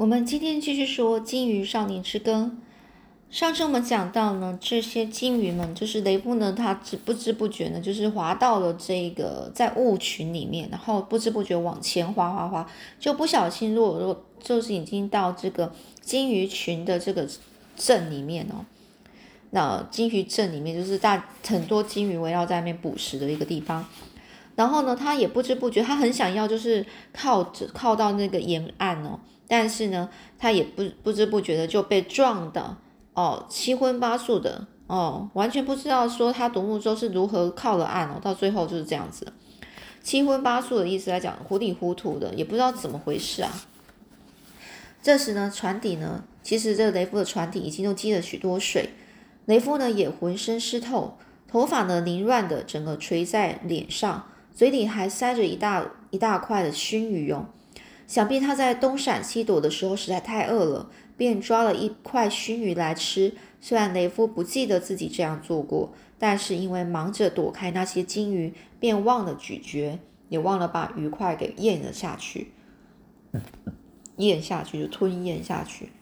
我们今天继续说《金鱼少年之歌》。上次我们讲到呢，这些金鱼们，就是雷布呢，他只不知不觉呢，就是滑到了这个在雾群里面，然后不知不觉往前滑滑滑，就不小心落落，就是已经到这个金鱼群的这个镇里面哦。那金鱼镇里面就是大很多金鱼围绕在那边捕食的一个地方。然后呢，他也不知不觉，他很想要就是靠着靠到那个沿岸哦。但是呢，他也不不知不觉的就被撞的哦，七荤八素的哦，完全不知道说他独木舟是如何靠了岸哦，到最后就是这样子，七荤八素的意思来讲，糊里糊涂的，也不知道怎么回事啊。这时呢，船底呢，其实这个雷夫的船底已经都积了许多水，雷夫呢也浑身湿透，头发呢凌乱的整个垂在脸上，嘴里还塞着一大一大块的熏鱼哦。想必他在东闪西躲的时候实在太饿了，便抓了一块熏鱼来吃。虽然雷夫不记得自己这样做过，但是因为忙着躲开那些金鱼，便忘了咀嚼，也忘了把鱼块给咽了下去。咽下去就吞咽下去。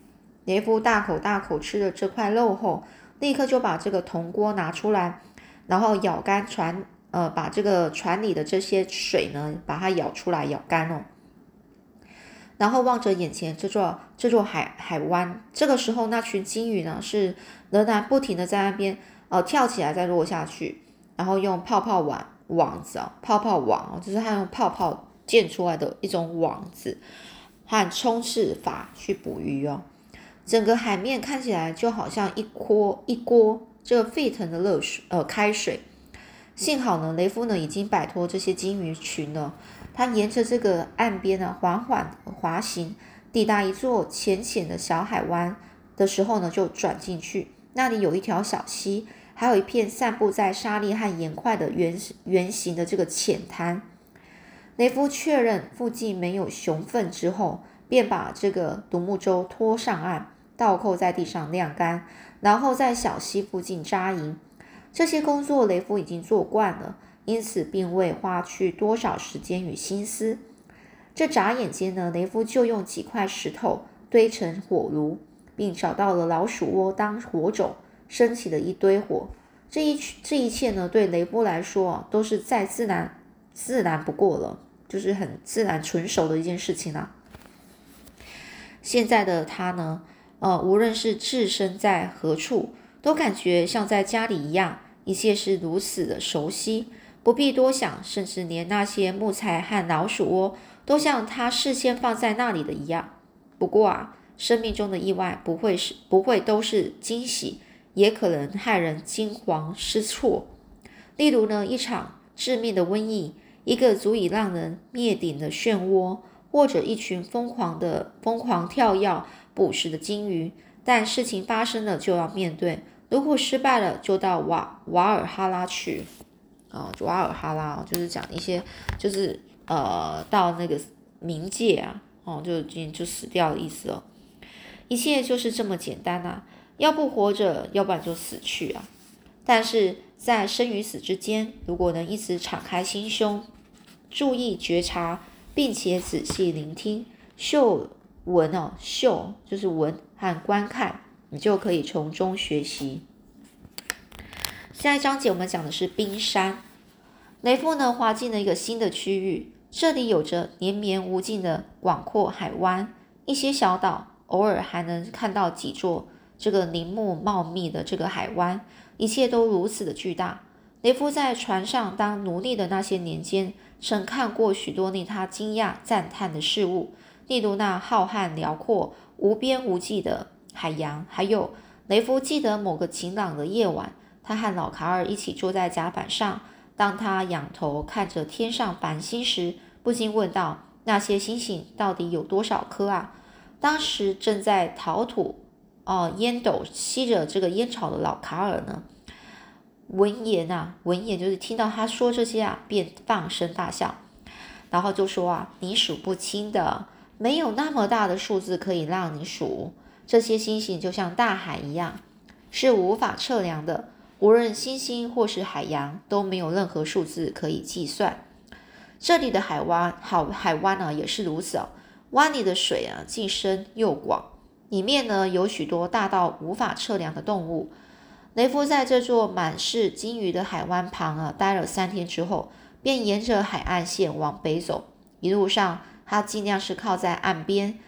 雷夫大口大口吃了这块肉后，立刻就把这个铜锅拿出来，然后舀干船，呃，把这个船里的这些水呢，把它舀出来，舀干了。然后望着眼前这座这座海海湾，这个时候那群金鱼呢是仍然不停的在那边呃跳起来再落下去，然后用泡泡网网子啊泡泡网哦，就是它用泡泡建出来的一种网子和冲刺法去捕鱼哦。整个海面看起来就好像一锅一锅这个沸腾的热水呃开水。幸好呢，雷夫呢已经摆脱这些金鱼群了。他沿着这个岸边呢，缓缓滑行，抵达一座浅浅的小海湾的时候呢，就转进去。那里有一条小溪，还有一片散布在沙砾和岩块的圆圆形的这个浅滩。雷夫确认附近没有熊粪之后，便把这个独木舟拖上岸，倒扣在地上晾干，然后在小溪附近扎营。这些工作雷夫已经做惯了。因此，并未花去多少时间与心思。这眨眼间呢，雷夫就用几块石头堆成火炉，并找到了老鼠窝当火种，升起了一堆火。这一这一切呢，对雷夫来说都是再自然自然不过了，就是很自然纯熟的一件事情啦。现在的他呢，呃，无论是置身在何处，都感觉像在家里一样，一切是如此的熟悉。不必多想，甚至连那些木材和老鼠窝都像他事先放在那里的一样。不过啊，生命中的意外不会是不会都是惊喜，也可能害人惊慌失措。例如呢，一场致命的瘟疫，一个足以让人灭顶的漩涡，或者一群疯狂的疯狂跳跃捕食的鲸鱼。但事情发生了就要面对，如果失败了，就到瓦瓦尔哈拉去。啊，瓦尔哈拉就是讲一些，就是呃，到那个冥界啊，哦，就就就死掉的意思哦。一切就是这么简单呐，要不活着，要不然就死去啊。但是在生与死之间，如果能一直敞开心胸，注意觉察，并且仔细聆听、嗅闻哦，嗅就是闻和观看，你就可以从中学习。下一章节我们讲的是冰山。雷夫呢滑进了一个新的区域，这里有着连绵无尽的广阔海湾，一些小岛，偶尔还能看到几座这个林木茂密的这个海湾，一切都如此的巨大。雷夫在船上当奴隶的那些年间，曾看过许多令他惊讶赞叹的事物，例如那浩瀚辽阔、无边无际的海洋，还有雷夫记得某个晴朗的夜晚。他和老卡尔一起坐在甲板上，当他仰头看着天上繁星时，不禁问道：“那些星星到底有多少颗啊？”当时正在陶土哦烟斗吸着这个烟草的老卡尔呢，闻言啊，闻言就是听到他说这些啊，便放声大笑，然后就说：“啊，你数不清的，没有那么大的数字可以让你数。这些星星就像大海一样，是无法测量的。”无论星星或是海洋，都没有任何数字可以计算。这里的海湾，好海湾呢，也是如此哦。湾里的水啊，既深又广，里面呢有许多大到无法测量的动物。雷夫在这座满是鲸鱼的海湾旁啊，待了三天之后，便沿着海岸线往北走。一路上，他尽量是靠在岸边，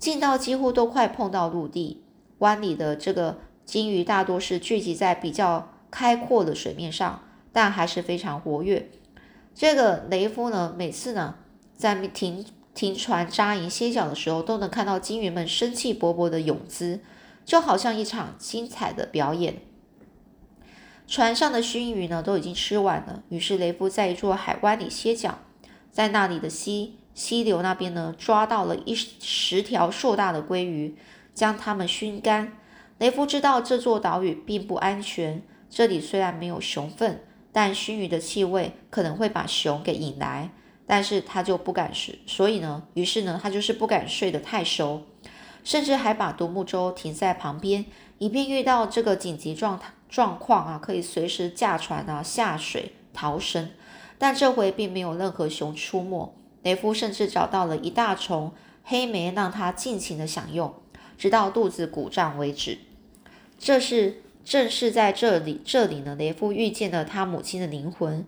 近到几乎都快碰到陆地。湾里的这个鲸鱼大多是聚集在比较开阔的水面上，但还是非常活跃。这个雷夫呢，每次呢在停停船扎营歇脚的时候，都能看到鲸鱼们生气勃勃的泳姿，就好像一场精彩的表演。船上的熏鱼呢都已经吃完了，于是雷夫在一座海湾里歇脚，在那里的溪溪流那边呢抓到了一十条硕大的鲑鱼，将它们熏干。雷夫知道这座岛屿并不安全，这里虽然没有熊粪，但熏鱼的气味可能会把熊给引来，但是他就不敢睡，所以呢，于是呢他就是不敢睡得太熟，甚至还把独木舟停在旁边，以便遇到这个紧急状态。状况啊，可以随时驾船啊下水逃生，但这回并没有任何熊出没。雷夫甚至找到了一大丛黑莓，让他尽情的享用，直到肚子鼓胀为止。这是正是在这里，这里呢，雷夫遇见了他母亲的灵魂。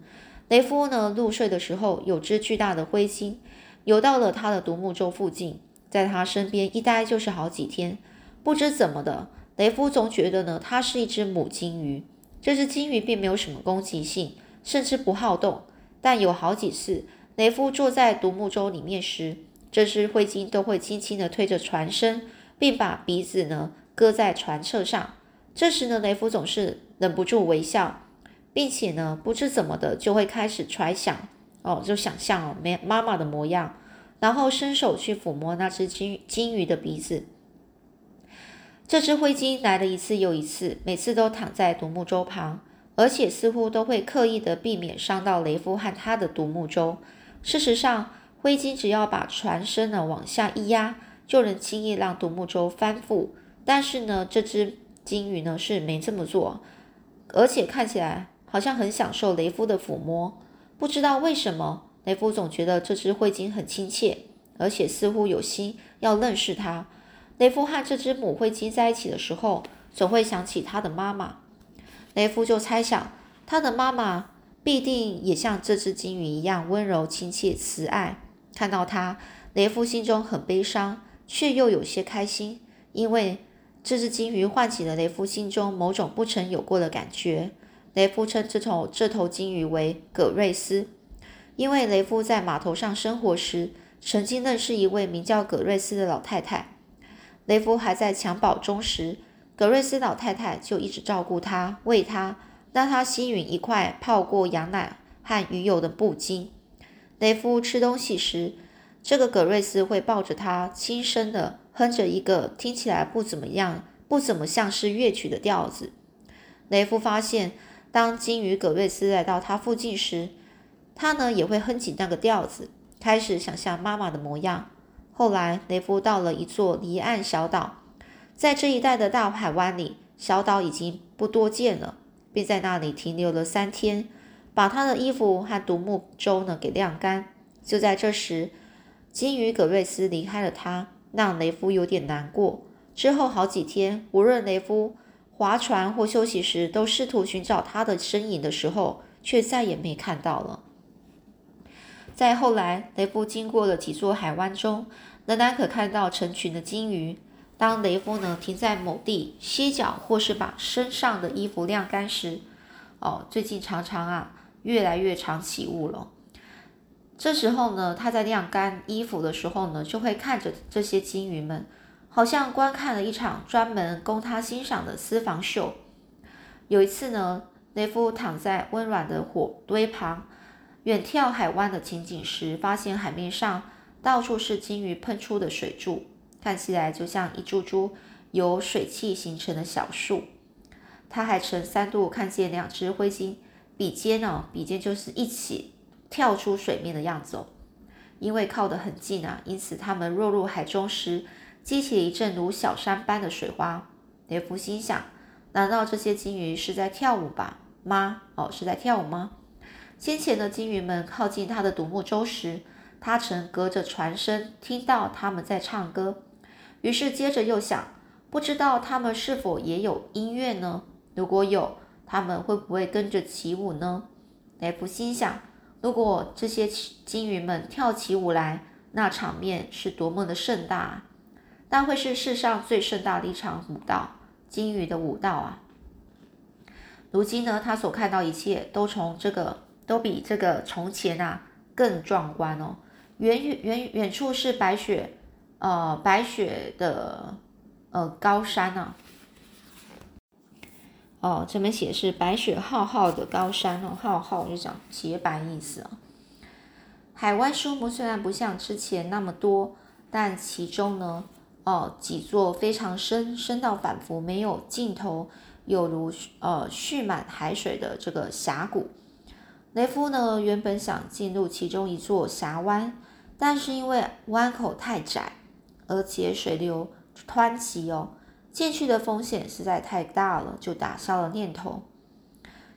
雷夫呢入睡的时候，有只巨大的灰鲸游到了他的独木舟附近，在他身边一待就是好几天，不知怎么的。雷夫总觉得呢，它是一只母鲸鱼。这只鲸鱼并没有什么攻击性，甚至不好动。但有好几次，雷夫坐在独木舟里面时，这只灰鲸都会轻轻地推着船身，并把鼻子呢搁在船侧上。这时呢，雷夫总是忍不住微笑，并且呢，不知怎么的就会开始揣想哦，就想象哦，没妈妈的模样，然后伸手去抚摸那只鲸鲸鱼的鼻子。这只灰鲸来了一次又一次，每次都躺在独木舟旁，而且似乎都会刻意的避免伤到雷夫和他的独木舟。事实上，灰鲸只要把船身呢往下一压，就能轻易让独木舟翻覆。但是呢，这只鲸鱼呢是没这么做，而且看起来好像很享受雷夫的抚摸。不知道为什么，雷夫总觉得这只灰鲸很亲切，而且似乎有心要认识它。雷夫和这只母灰鲸在一起的时候，总会想起他的妈妈。雷夫就猜想，他的妈妈必定也像这只鲸鱼一样温柔、亲切、慈爱。看到他，雷夫心中很悲伤，却又有些开心，因为这只鲸鱼唤起了雷夫心中某种不曾有过的感觉。雷夫称这头这头鲸鱼为葛瑞斯，因为雷夫在码头上生活时，曾经认识一位名叫葛瑞斯的老太太。雷夫还在襁褓中时，葛瑞斯老太太就一直照顾他，喂他，让他吸吮一块泡过羊奶和鱼油的布巾。雷夫吃东西时，这个格瑞斯会抱着他，轻声的哼着一个听起来不怎么样、不怎么像是乐曲的调子。雷夫发现，当鲸鱼格瑞斯来到他附近时，他呢也会哼起那个调子，开始想象妈妈的模样。后来，雷夫到了一座离岸小岛，在这一带的大海湾里，小岛已经不多见了，并在那里停留了三天，把他的衣服和独木舟呢给晾干。就在这时，鲸鱼葛瑞斯离开了他，让雷夫有点难过。之后好几天，无论雷夫划船或休息时，都试图寻找他的身影的时候，却再也没看到了。在后来，雷夫经过了几座海湾中，仍然可看到成群的鲸鱼。当雷夫呢停在某地歇脚，或是把身上的衣服晾干时，哦，最近常常啊越来越常起雾了。这时候呢，他在晾干衣服的时候呢，就会看着这些鲸鱼们，好像观看了一场专门供他欣赏的私房秀。有一次呢，雷夫躺在温暖的火堆旁。远眺海湾的情景时，发现海面上到处是鲸鱼喷出的水柱，看起来就像一株株由水汽形成的小树。他还曾三度看见两只灰鲸比肩哦，比肩就是一起跳出水面的样子哦。因为靠得很近啊，因此它们落入海中时，激起了一阵如小山般的水花。雷夫心想：难道这些鲸鱼是在跳舞吧？吗？哦，是在跳舞吗？先前的鲸鱼们靠近他的独木舟时，他曾隔着船身听到他们在唱歌，于是接着又想，不知道他们是否也有音乐呢？如果有，他们会不会跟着起舞呢？雷夫心想，如果这些金鱼们跳起舞来，那场面是多么的盛大啊！那会是世上最盛大的一场舞蹈，金鱼的舞蹈啊！如今呢，他所看到一切都从这个，都比这个从前啊更壮观哦。远远远远处是白雪，呃，白雪的呃高山啊。哦，这边写是白雪浩浩的高山哦，浩浩就讲洁白意思啊。海湾树木虽然不像之前那么多，但其中呢，哦，几座非常深，深到仿佛没有尽头。有如呃蓄满海水的这个峡谷，雷夫呢原本想进入其中一座峡湾，但是因为湾口太窄，而且水流湍急哦，进去的风险实在太大了，就打消了念头。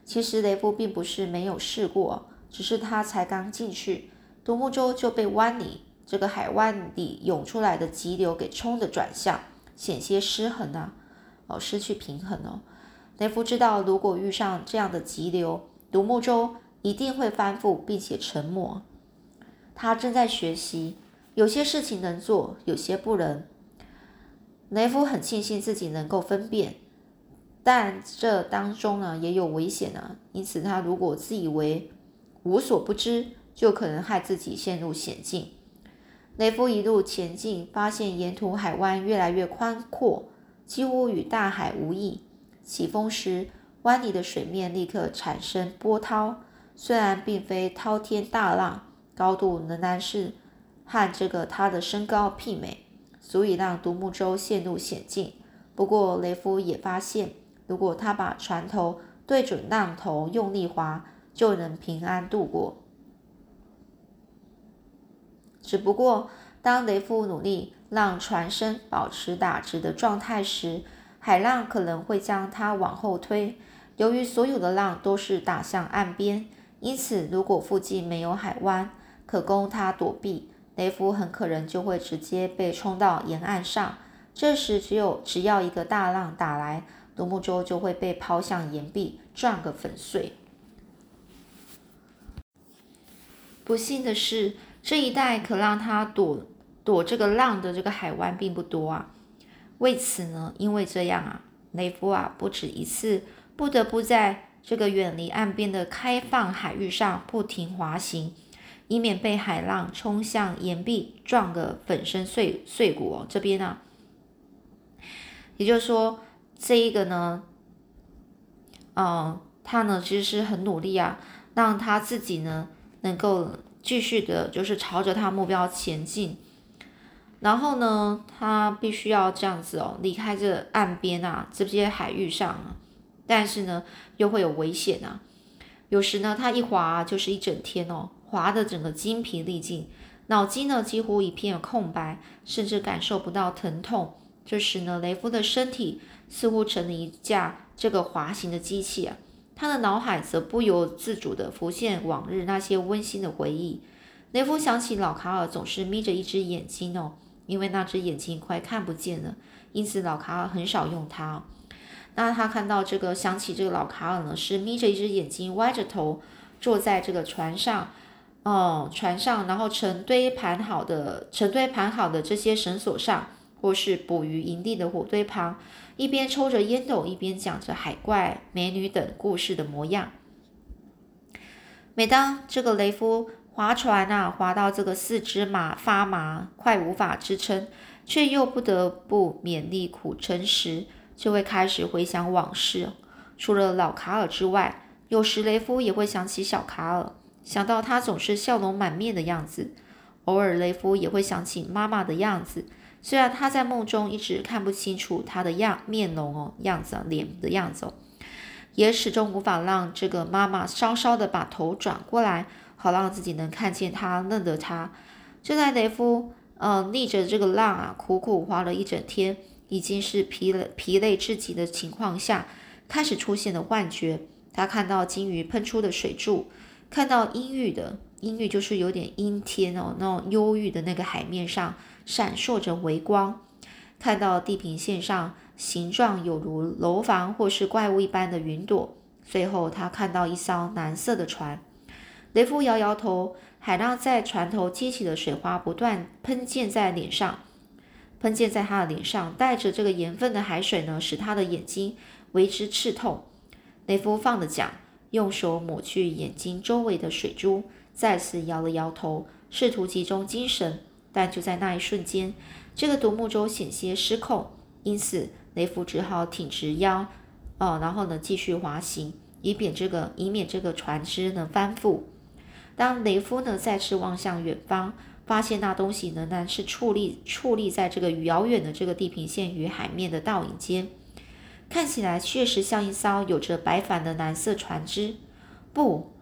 其实雷夫并不是没有试过，只是他才刚进去，独木舟就被湾里这个海湾里涌出来的急流给冲的转向，险些失衡啊，哦失去平衡哦。雷夫知道，如果遇上这样的急流，独木舟一定会翻覆并且沉没。他正在学习，有些事情能做，有些不能。雷夫很庆幸自己能够分辨，但这当中呢也有危险啊。因此，他如果自以为无所不知，就可能害自己陷入险境。雷夫一路前进，发现沿途海湾越来越宽阔，几乎与大海无异。起风时，湾里的水面立刻产生波涛，虽然并非滔天大浪，高度仍然是和这个他的身高媲美，足以让独木舟陷入险境。不过雷夫也发现，如果他把船头对准浪头用力划，就能平安度过。只不过，当雷夫努力让船身保持打直的状态时，海浪可能会将它往后推。由于所有的浪都是打向岸边，因此如果附近没有海湾可供他躲避，雷夫很可能就会直接被冲到沿岸上。这时，只有只要一个大浪打来，独木舟就会被抛向岩壁，撞个粉碎。不幸的是，这一带可让他躲躲这个浪的这个海湾并不多啊。为此呢，因为这样啊，雷夫啊不止一次不得不在这个远离岸边的开放海域上不停滑行，以免被海浪冲向岩壁，撞个粉身碎碎骨哦。这边呢，也就是说，这一个呢，嗯，他呢其实是很努力啊，让他自己呢能够继续的，就是朝着他目标前进。然后呢，他必须要这样子哦，离开这岸边啊，这些海域上啊，但是呢，又会有危险啊。有时呢，他一滑就是一整天哦，滑的整个精疲力尽，脑筋呢几乎一片空白，甚至感受不到疼痛。这时呢，雷夫的身体似乎成了一架这个滑行的机器啊，他的脑海则不由自主地浮现往日那些温馨的回忆。雷夫想起老卡尔总是眯着一只眼睛哦。因为那只眼睛快看不见了，因此老卡尔很少用它。那他看到这个，想起这个老卡尔呢，是眯着一只眼睛，歪着头坐在这个船上，哦，船上，然后成堆盘好的，成堆盘好的这些绳索上，或是捕鱼营地的火堆旁，一边抽着烟斗，一边讲着海怪、美女等故事的模样。每当这个雷夫。划船啊，划到这个四肢麻发麻，快无法支撑，却又不得不勉力苦撑时，就会开始回想往事。除了老卡尔之外，有时雷夫也会想起小卡尔，想到他总是笑容满面的样子。偶尔雷夫也会想起妈妈的样子，虽然他在梦中一直看不清楚他的样面容哦，样子啊脸的样子哦，也始终无法让这个妈妈稍稍的把头转过来。好让自己能看见他，认得他。就在雷夫，呃，逆着这个浪啊，苦苦划了一整天，已经是疲累疲累至极的情况下，开始出现了幻觉。他看到鲸鱼喷出的水柱，看到阴郁的阴郁就是有点阴天哦，那种忧郁的那个海面上闪烁着微光，看到地平线上形状有如楼房或是怪物一般的云朵。最后，他看到一艘蓝色的船。雷夫摇摇头，海浪在船头激起的水花不断喷溅在脸上，喷溅在他的脸上，带着这个盐分的海水呢，使他的眼睛为之刺痛。雷夫放的桨，用手抹去眼睛周围的水珠，再次摇了摇头，试图集中精神。但就在那一瞬间，这个独木舟险些失控，因此雷夫只好挺直腰。哦，然后呢，继续滑行，以免这个以免这个船只呢翻覆。当雷夫呢再次望向远方，发现那东西仍然是矗立矗立在这个遥远的这个地平线与海面的倒影间，看起来确实像一艘有着白帆的蓝色船只。不，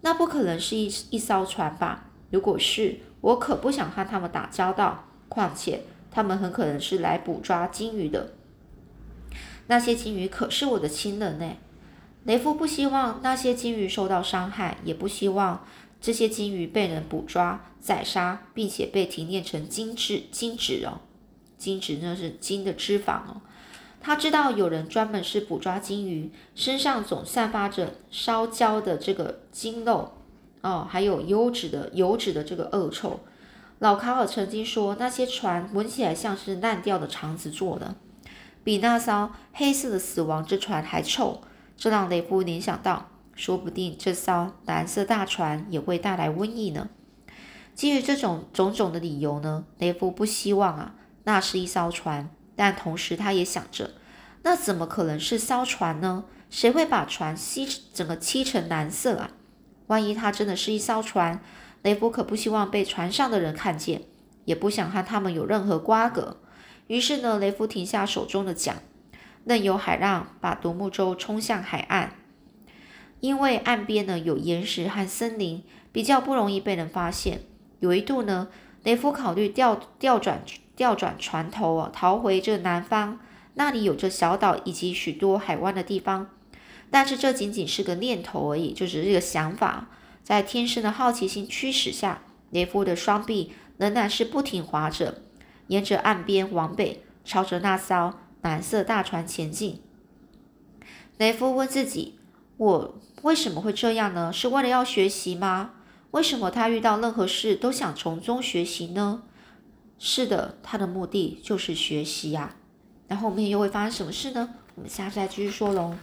那不可能是一一艘船吧？如果是，我可不想和他们打交道。况且，他们很可能是来捕抓鲸鱼的。那些鲸鱼可是我的亲人呢。雷夫不希望那些鲸鱼受到伤害，也不希望这些鲸鱼被人捕抓、宰杀，并且被提炼成精致精脂哦。金脂那是鲸的脂肪哦。他知道有人专门是捕抓鲸鱼，身上总散发着烧焦的这个鲸肉哦，还有油脂的油脂的这个恶臭。老卡尔曾经说，那些船闻起来像是烂掉的肠子做的。比那艘黑色的死亡之船还臭，这让雷夫联想到，说不定这艘蓝色大船也会带来瘟疫呢。基于这种种种的理由呢，雷夫不希望啊，那是一艘船，但同时他也想着，那怎么可能是艘船呢？谁会把船漆整个漆成蓝色啊？万一它真的是一艘船，雷夫可不希望被船上的人看见，也不想和他们有任何瓜葛。于是呢，雷夫停下手中的桨，任由海浪把独木舟冲向海岸。因为岸边呢有岩石和森林，比较不容易被人发现。有一度呢，雷夫考虑调调转调转船头，逃回这南方，那里有着小岛以及许多海湾的地方。但是这仅仅是个念头而已，就只是一个想法。在天生的好奇心驱使下，雷夫的双臂仍然是不停划着。沿着岸边往北，朝着那艘蓝色大船前进。雷夫问自己：“我为什么会这样呢？是为了要学习吗？为什么他遇到任何事都想从中学习呢？”是的，他的目的就是学习呀。那后面又会发生什么事呢？我们下次再继续说喽。